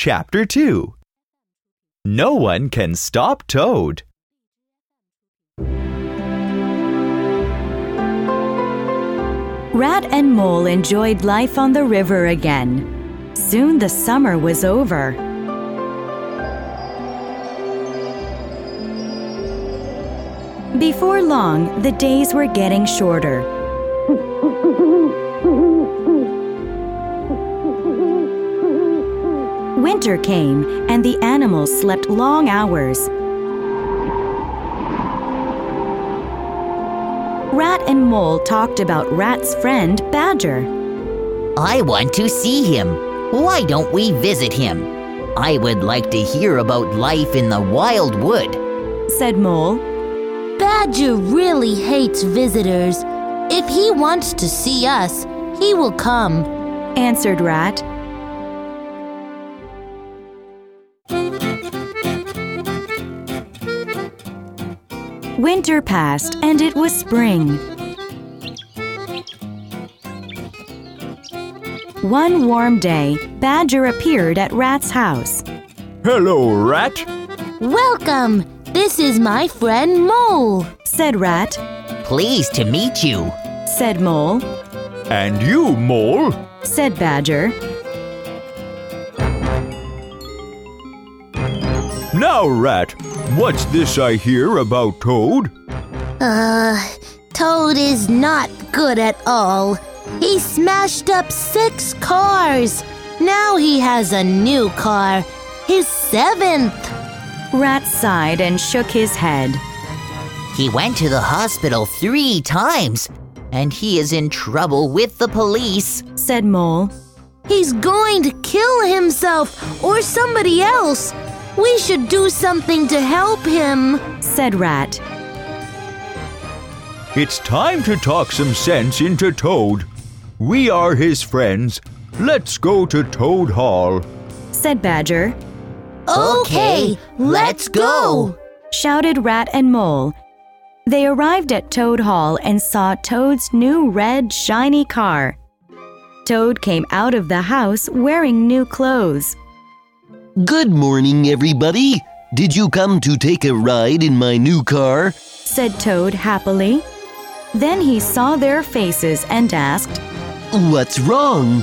Chapter 2 No one can stop Toad. Rat and Mole enjoyed life on the river again. Soon the summer was over. Before long, the days were getting shorter. Winter came, and the animals slept long hours. Rat and Mole talked about Rat's friend, Badger. I want to see him. Why don't we visit him? I would like to hear about life in the wild wood. said Mole. Badger really hates visitors. If he wants to see us, he will come. answered Rat. Winter passed and it was spring. One warm day, Badger appeared at Rat's house. Hello, Rat. Welcome! This is my friend Mole. Said Rat, Pleased to meet you. said Mole, And you, Mole. said Badger. Now, Rat, what's this I hear about Toad? Uh, Toad is not good at all. He smashed up six cars. Now he has a new car, his seventh. Rat sighed and shook his head. He went to the hospital three times, and he is in trouble with the police. Said Mole, He's going to kill himself or somebody else. We should do something to help him. said Rat. It's time to talk some sense into Toad. We are his friends. Let's go to Toad Hall. said Badger. Okay, let's go. shouted Rat and Mole. They arrived at Toad Hall and saw Toad's new red, shiny car. Toad came out of the house wearing new clothes. Good morning, everybody. Did you come to take a ride in my new car? said Toad happily. Then he saw their faces and asked. What's wrong?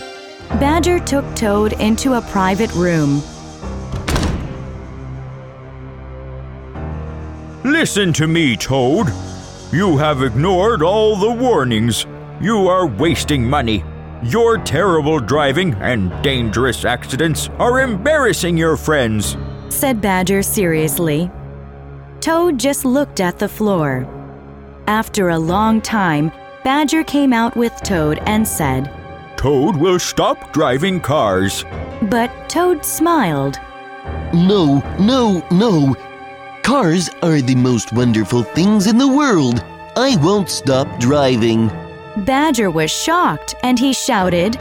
Badger took Toad into a private room. Listen to me, Toad. You have ignored all the warnings. You are wasting money. Your terrible driving and dangerous accidents are embarrassing your friends. said Badger seriously. Toad just looked at the floor. After a long time, Badger came out with Toad and said, Toad will stop driving cars. but Toad smiled. No, no, no. Cars are the most wonderful things in the world. I won't stop driving. Badger was shocked and he shouted,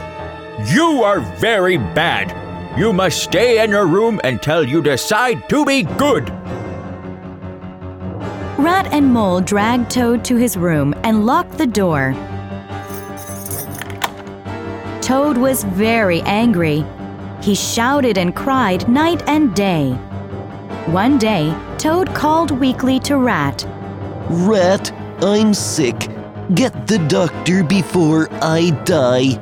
You are very bad. You must stay in your room until you decide to be good. Rat and Mole dragged Toad to his room and locked the door. Toad was very angry. He shouted and cried night and day. One day, Toad called weakly to Rat. Rat, I'm sick. Get the doctor before I die.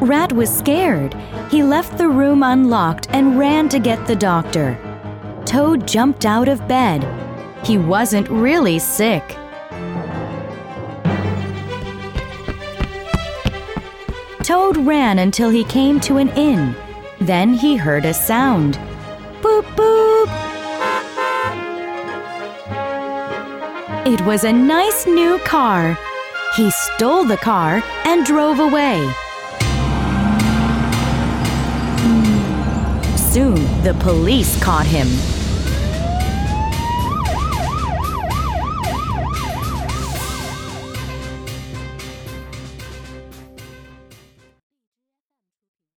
Rat was scared. He left the room unlocked and ran to get the doctor. Toad jumped out of bed. He wasn't really sick. Toad ran until he came to an inn. Then he heard a sound. Boop boop! It was a nice new car. He stole the car and drove away. Soon the police caught him.